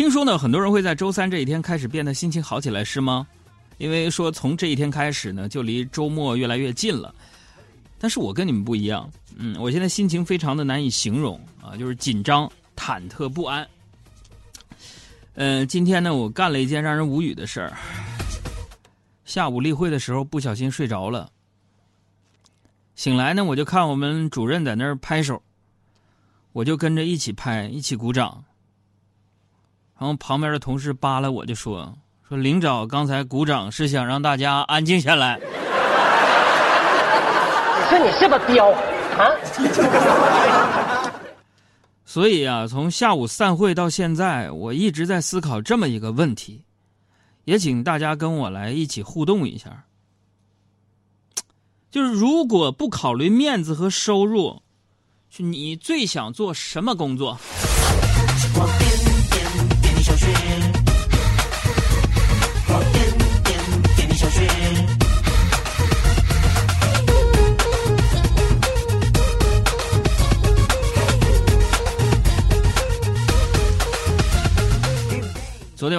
听说呢，很多人会在周三这一天开始变得心情好起来，是吗？因为说从这一天开始呢，就离周末越来越近了。但是我跟你们不一样，嗯，我现在心情非常的难以形容啊，就是紧张、忐忑不安。嗯，今天呢，我干了一件让人无语的事儿。下午例会的时候不小心睡着了，醒来呢，我就看我们主任在那儿拍手，我就跟着一起拍，一起鼓掌。然后旁边的同事扒拉我就说：“说领导刚才鼓掌是想让大家安静下来。”你说你是不是彪啊？所以啊，从下午散会到现在，我一直在思考这么一个问题，也请大家跟我来一起互动一下。就是如果不考虑面子和收入，你最想做什么工作？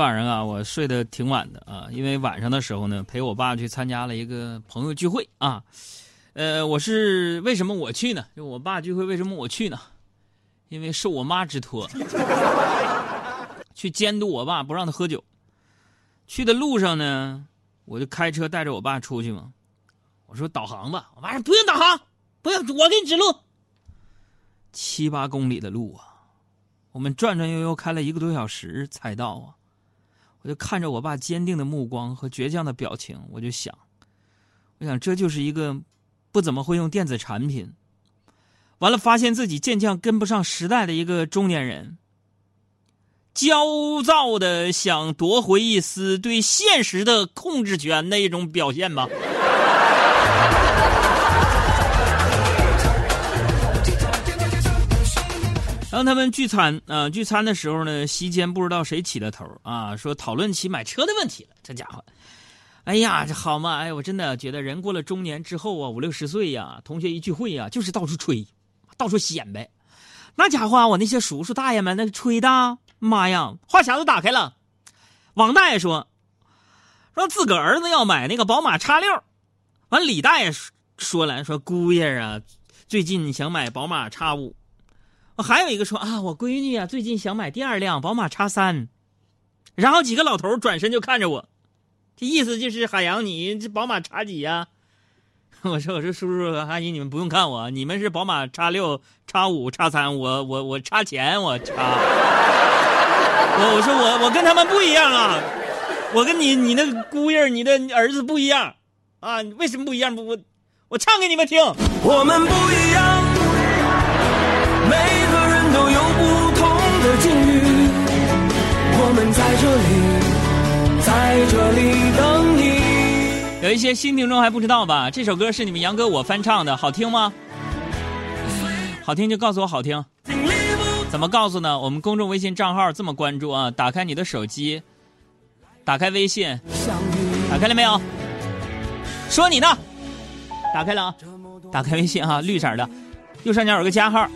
晚上啊，我睡得挺晚的啊，因为晚上的时候呢，陪我爸去参加了一个朋友聚会啊。呃，我是为什么我去呢？就我爸聚会，为什么我去呢？因为受我妈之托，去监督我爸，不让他喝酒。去的路上呢，我就开车带着我爸出去嘛。我说导航吧，我爸说不用导航，不用，我给你指路。七八公里的路啊，我们转转悠悠开了一个多小时才到啊。我就看着我爸坚定的目光和倔强的表情，我就想，我想这就是一个不怎么会用电子产品，完了发现自己渐渐跟不上时代的一个中年人，焦躁的想夺回一丝对现实的控制权的一种表现吧。当他们聚餐啊，聚餐的时候呢，席间不知道谁起的头啊，说讨论起买车的问题了。这家伙，哎呀，这好嘛！哎，我真的觉得人过了中年之后啊，五六十岁呀，同学一聚会呀，就是到处吹，到处显摆。那家伙，我那些叔叔大爷们那吹的，妈呀，话匣子打开了。王大爷说，说自个儿子要买那个宝马叉六，完李大爷说了，说姑爷啊，最近想买宝马叉五。还有一个说啊，我闺女啊，最近想买第二辆宝马叉三，然后几个老头转身就看着我，这意思就是海洋，你这宝马叉几呀？我说我说叔叔阿姨，你们不用看我，你们是宝马叉六、叉五、叉三，我我我差钱，我差。我我说我我跟他们不一样啊，我跟你你那姑爷你的儿子不一样啊，为什么不一样不？我我唱给你们听，我们不一样。有一些新听众还不知道吧？这首歌是你们杨哥我翻唱的，好听吗？好听就告诉我好听。怎么告诉呢？我们公众微信账号这么关注啊！打开你的手机，打开微信，打开了没有？说你呢？打开了啊！打开微信啊，绿色的，右上角有个加号，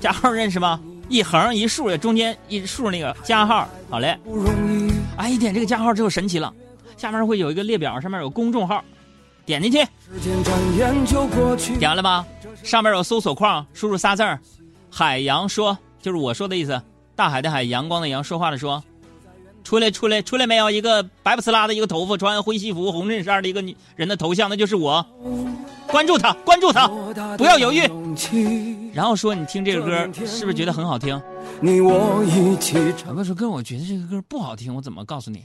加号认识吗？一横一竖的，中间一竖那个加号，好嘞。哎，一点这个加号之后神奇了，下面会有一个列表，上面有公众号，点进去，点完了吧？上面有搜索框，输入仨字儿，海洋说，就是我说的意思，大海的海，阳光的阳，说话的说，出来出来出来没有？一个白不呲啦的一个头发，穿灰西服、红衬衫的一个女人的头像，那就是我。关注他，关注他，不要犹豫。然后说，你听这个歌是不是觉得很好听？你我一起唱。我说哥，我觉得这个歌不好听，我怎么告诉你？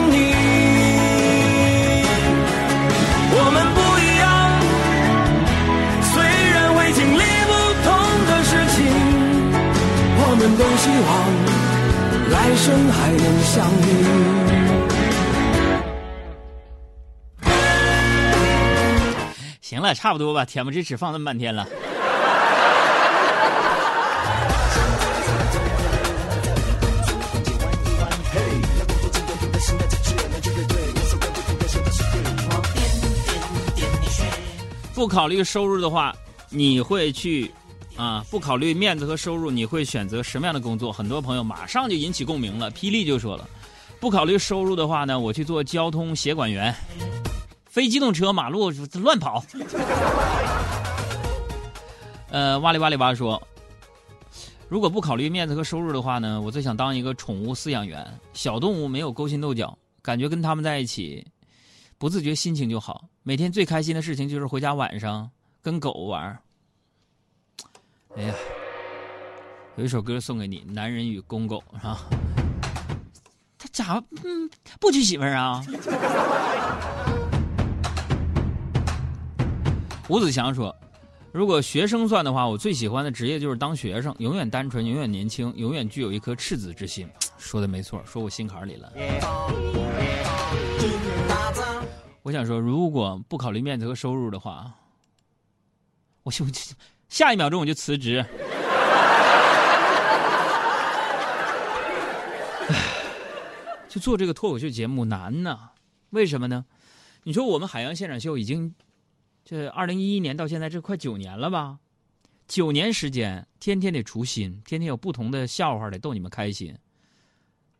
希望来生还能相遇。行了，差不多吧，恬不知耻放那么半天了。不考虑收入的话，你会去啊？不考虑面子和收入，你会选择什么样的工作？很多朋友马上就引起共鸣了。霹雳就说了，不考虑收入的话呢，我去做交通协管员，非机动车马路乱跑。呃，哇里哇里哇说，如果不考虑面子和收入的话呢，我最想当一个宠物饲养员。小动物没有勾心斗角，感觉跟他们在一起，不自觉心情就好。每天最开心的事情就是回家晚上跟狗玩。哎呀，有一首歌送给你，《男人与公狗》是吧？他咋嗯不娶媳妇儿啊？吴子祥说：“如果学生算的话，我最喜欢的职业就是当学生，永远单纯，永远年轻，永远具有一颗赤子之心。”说的没错，说我心坎里了。我想说，如果不考虑面子和收入的话，我就下一秒钟我就辞职。就做这个脱口秀节目难呐，为什么呢？你说我们海洋现场秀已经这二零一一年到现在这快九年了吧？九年时间，天天得出新，天天有不同的笑话得逗你们开心。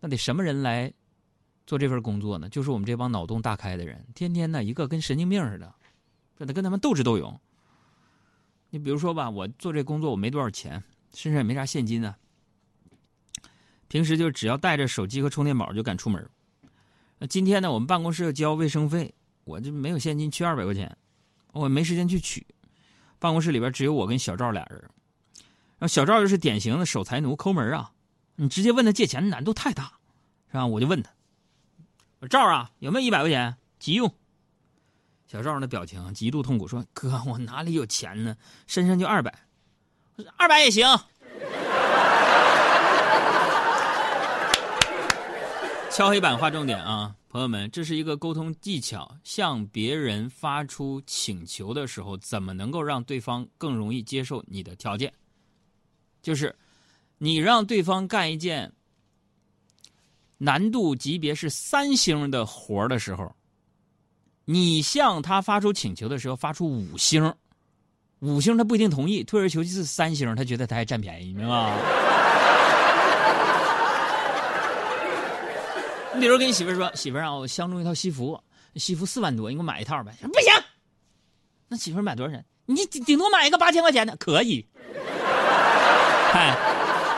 那得什么人来做这份工作呢？就是我们这帮脑洞大开的人，天天呢一个跟神经病似的，这得跟他们斗智斗勇。你比如说吧，我做这工作我没多少钱，身上也没啥现金啊。平时就只要带着手机和充电宝就敢出门。那今天呢，我们办公室要交卫生费，我就没有现金，缺二百块钱，我没时间去取。办公室里边只有我跟小赵俩人，然后小赵又是典型的守财奴，抠门啊。你直接问他借钱难度太大，是吧？我就问他，我赵啊，有没有一百块钱急用？小赵那表情极度痛苦，说：“哥，我哪里有钱呢？身上就二百，二百也行。”敲黑板画重点啊，朋友们，这是一个沟通技巧。向别人发出请求的时候，怎么能够让对方更容易接受你的条件？就是你让对方干一件难度级别是三星的活的时候，你向他发出请求的时候发出五星，五星他不一定同意，退而求其次三星，他觉得他还占便宜，明白吗？你比如跟你媳妇说：“媳妇啊，我相中一套西服，西服四万多，你给我买一套呗。”不行，那媳妇买多少钱？你顶顶多买一个八千块钱的，可以。嗨，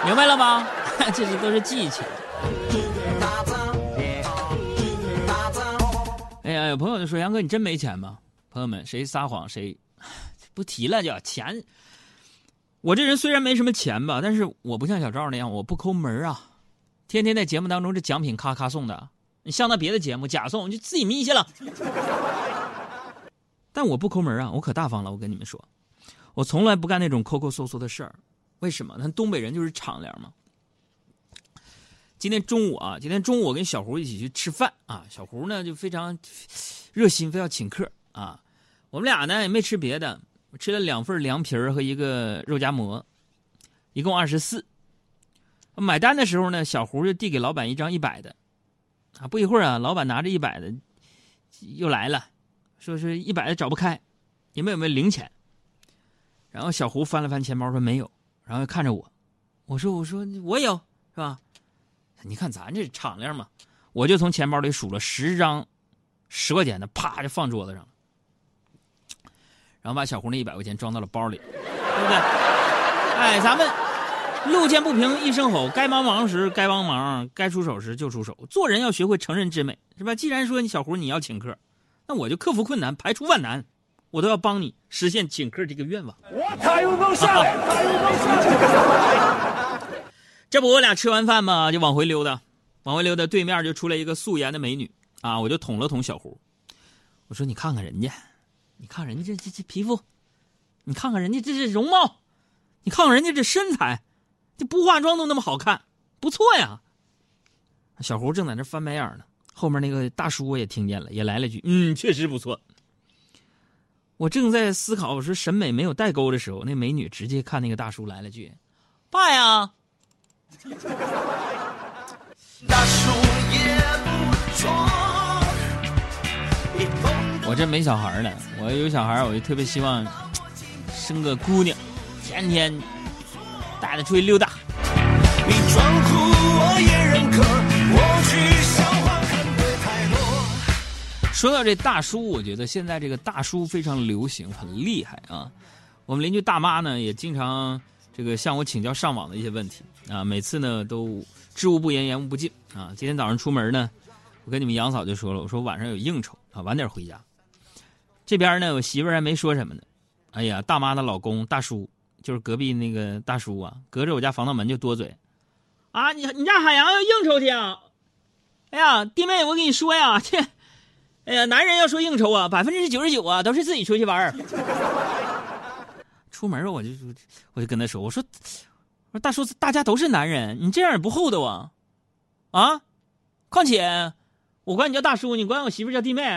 明白了吗？这些都是技巧。有朋友就说：“杨哥，你真没钱吗？”朋友们，谁撒谎谁 不提了？就钱。我这人虽然没什么钱吧，但是我不像小赵那样，我不抠门啊。天天在节目当中，这奖品咔咔送的，你像那别的节目假送，你就自己眯去了。但我不抠门啊，我可大方了。我跟你们说，我从来不干那种抠抠搜搜的事儿。为什么？那东北人就是敞亮嘛。今天中午啊，今天中午我跟小胡一起去吃饭啊，小胡呢就非常热心，非要请客啊。我们俩呢也没吃别的，吃了两份凉皮和一个肉夹馍，一共二十四。买单的时候呢，小胡就递给老板一张一百的，啊，不一会儿啊，老板拿着一百的又来了，说是一百的找不开，你们有没有零钱？然后小胡翻了翻钱包说没有，然后看着我，我说我说我有是吧？你看咱这敞亮嘛，我就从钱包里数了十张十块钱的，啪就放桌子上了，然后把小胡那一百块钱装到了包里，对不对？哎，咱们。路见不平一声吼，该帮忙时该帮忙，该出手时就出手。做人要学会成人之美，是吧？既然说你小胡你要请客，那我就克服困难，排除万难，我都要帮你实现请客这个愿望。我太有够下来，太有够下来。这不我俩吃完饭嘛，就往回溜达，往回溜达，对面就出来一个素颜的美女啊！我就捅了捅小胡，我说你看看人家，你看人家这这这皮肤，你看看人家这这容貌，你看看人家这身材。这不化妆都那么好看，不错呀！小胡正在那翻白眼呢，后面那个大叔也听见了，也来了句：“嗯，确实不错。”我正在思考我说审美没有代沟的时候，那美女直接看那个大叔来了句：“爸呀！”大叔也不错。我这没小孩呢，我有小孩，我就特别希望生个姑娘，天天带她出去溜达。你装酷我也认可，说到这大叔，我觉得现在这个大叔非常流行，很厉害啊。我们邻居大妈呢，也经常这个向我请教上网的一些问题啊，每次呢都知无不言，言无不尽啊。今天早上出门呢，我跟你们杨嫂就说了，我说晚上有应酬啊，晚点回家。这边呢，我媳妇还没说什么呢。哎呀，大妈的老公大叔，就是隔壁那个大叔啊，隔着我家防盗门就多嘴。啊，你你家海洋要应酬去啊？哎呀，弟妹，我跟你说呀，这，哎呀，男人要说应酬啊，百分之九十九啊，都是自己出去玩儿。出门我就我就跟他说，我说我说大叔，大家都是男人，你这样也不厚道啊。啊，况且我管你叫大叔，你管我媳妇叫弟妹。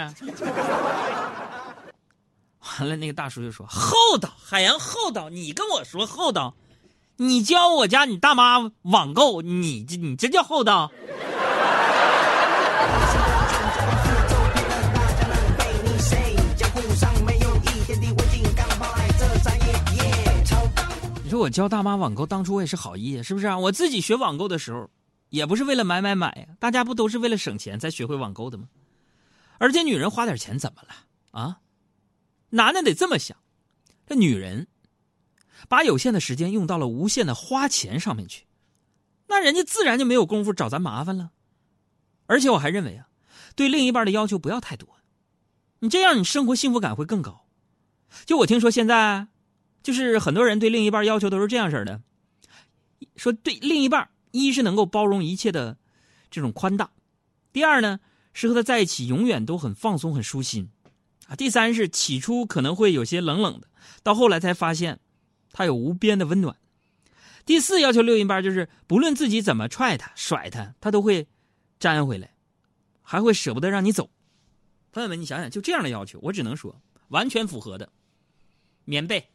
完了，那个大叔就说：“厚道，海洋厚道，你跟我说厚道，你教我家你大妈网购，你这你这叫厚道？”说我教大妈网购，当初我也是好意，是不是啊？我自己学网购的时候，也不是为了买买买呀，大家不都是为了省钱才学会网购的吗？而且女人花点钱怎么了啊？男的得这么想，这女人把有限的时间用到了无限的花钱上面去，那人家自然就没有功夫找咱麻烦了。而且我还认为啊，对另一半的要求不要太多，你这样你生活幸福感会更高。就我听说现在，就是很多人对另一半要求都是这样式的，说对另一半，一是能够包容一切的这种宽大，第二呢是和他在一起永远都很放松很舒心。啊，第三是起初可能会有些冷冷的，到后来才发现，他有无边的温暖。第四要求另一半就是不论自己怎么踹他、甩他，他都会粘回来，还会舍不得让你走。朋友们，你想想，就这样的要求，我只能说完全符合的。棉被。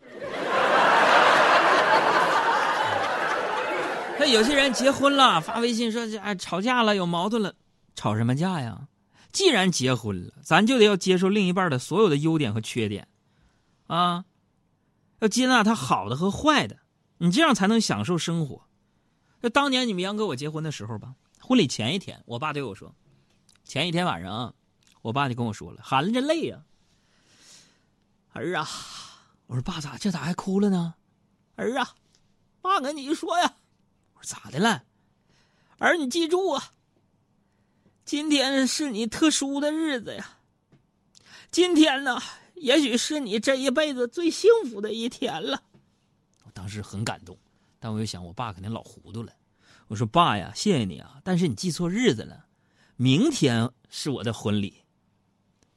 那有些人结婚了，发微信说哎吵架了，有矛盾了，吵什么架呀？既然结婚了，咱就得要接受另一半的所有的优点和缺点，啊，要接纳他好的和坏的，你这样才能享受生活。那当年你们杨哥我结婚的时候吧，婚礼前一天，我爸对我说，前一天晚上，我爸就跟我说了，含着泪呀，儿啊，我说爸咋这咋还哭了呢？儿啊，爸跟你说呀，咋的了？儿你记住啊。今天是你特殊的日子呀，今天呢，也许是你这一辈子最幸福的一天了。我当时很感动，但我又想，我爸肯定老糊涂了。我说：“爸呀，谢谢你啊，但是你记错日子了，明天是我的婚礼。”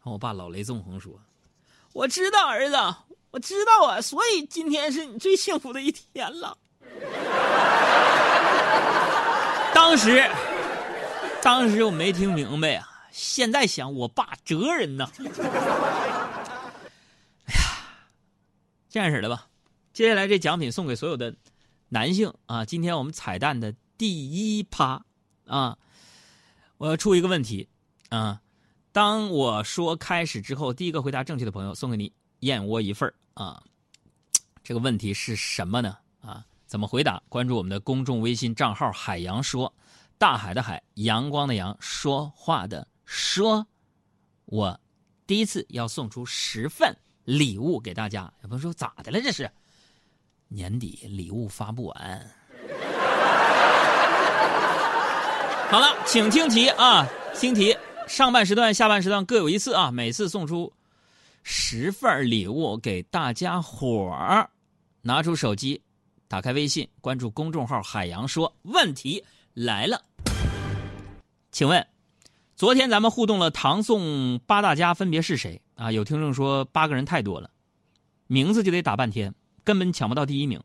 我爸老雷纵横说：“我知道，儿子，我知道啊，所以今天是你最幸福的一天了。”当时。当时我没听明白啊，现在想我爸哲人呐。哎呀，这样式的吧，接下来这奖品送给所有的男性啊。今天我们彩蛋的第一趴啊，我要出一个问题啊。当我说开始之后，第一个回答正确的朋友送给你燕窝一份啊。这个问题是什么呢？啊，怎么回答？关注我们的公众微信账号“海洋说”。大海的海，阳光的阳，说话的说，我第一次要送出十份礼物给大家。有朋友说咋的了？这是年底礼物发不完。好了，请听题啊，听题。上半时段、下半时段各有一次啊，每次送出十份礼物给大家伙儿。拿出手机，打开微信，关注公众号“海洋说”。问题。来了，请问，昨天咱们互动了唐宋八大家分别是谁啊？有听众说八个人太多了，名字就得打半天，根本抢不到第一名。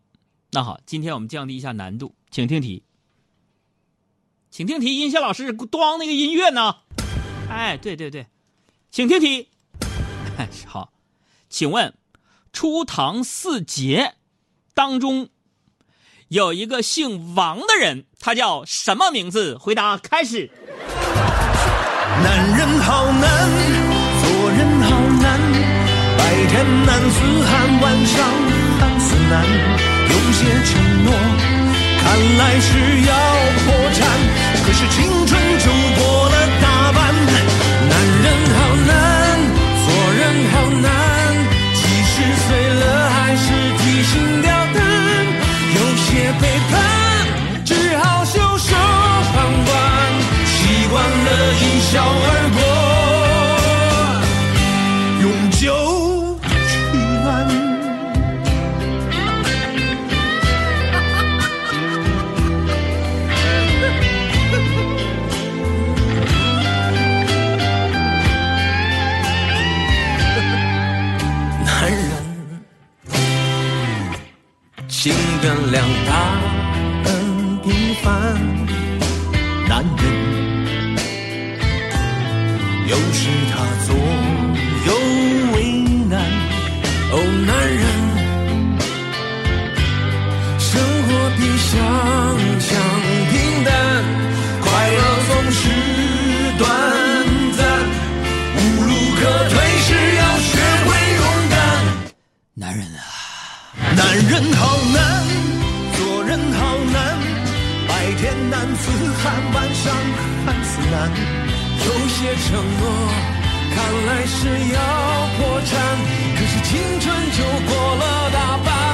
那好，今天我们降低一下难度，请听题：请听题，音效老师咣那个音乐呢？哎，对对对，请听题。好，请问初唐四杰当中有一个姓王的人，他叫什么名字？回答开始。男人好难，做人好难，白天难似寒，晚上寒似难。有些承诺看来是要破产，可是青春就过请原谅他很平凡。男人，有时他左右为难。哦，男人，生活比想象平淡，快乐总是短暂，无路可退时要学会勇敢。男人啊，男人好难，做人好难，白天男子汉，晚上汉子难。有些承诺看来是要破产，可是青春就过了大半。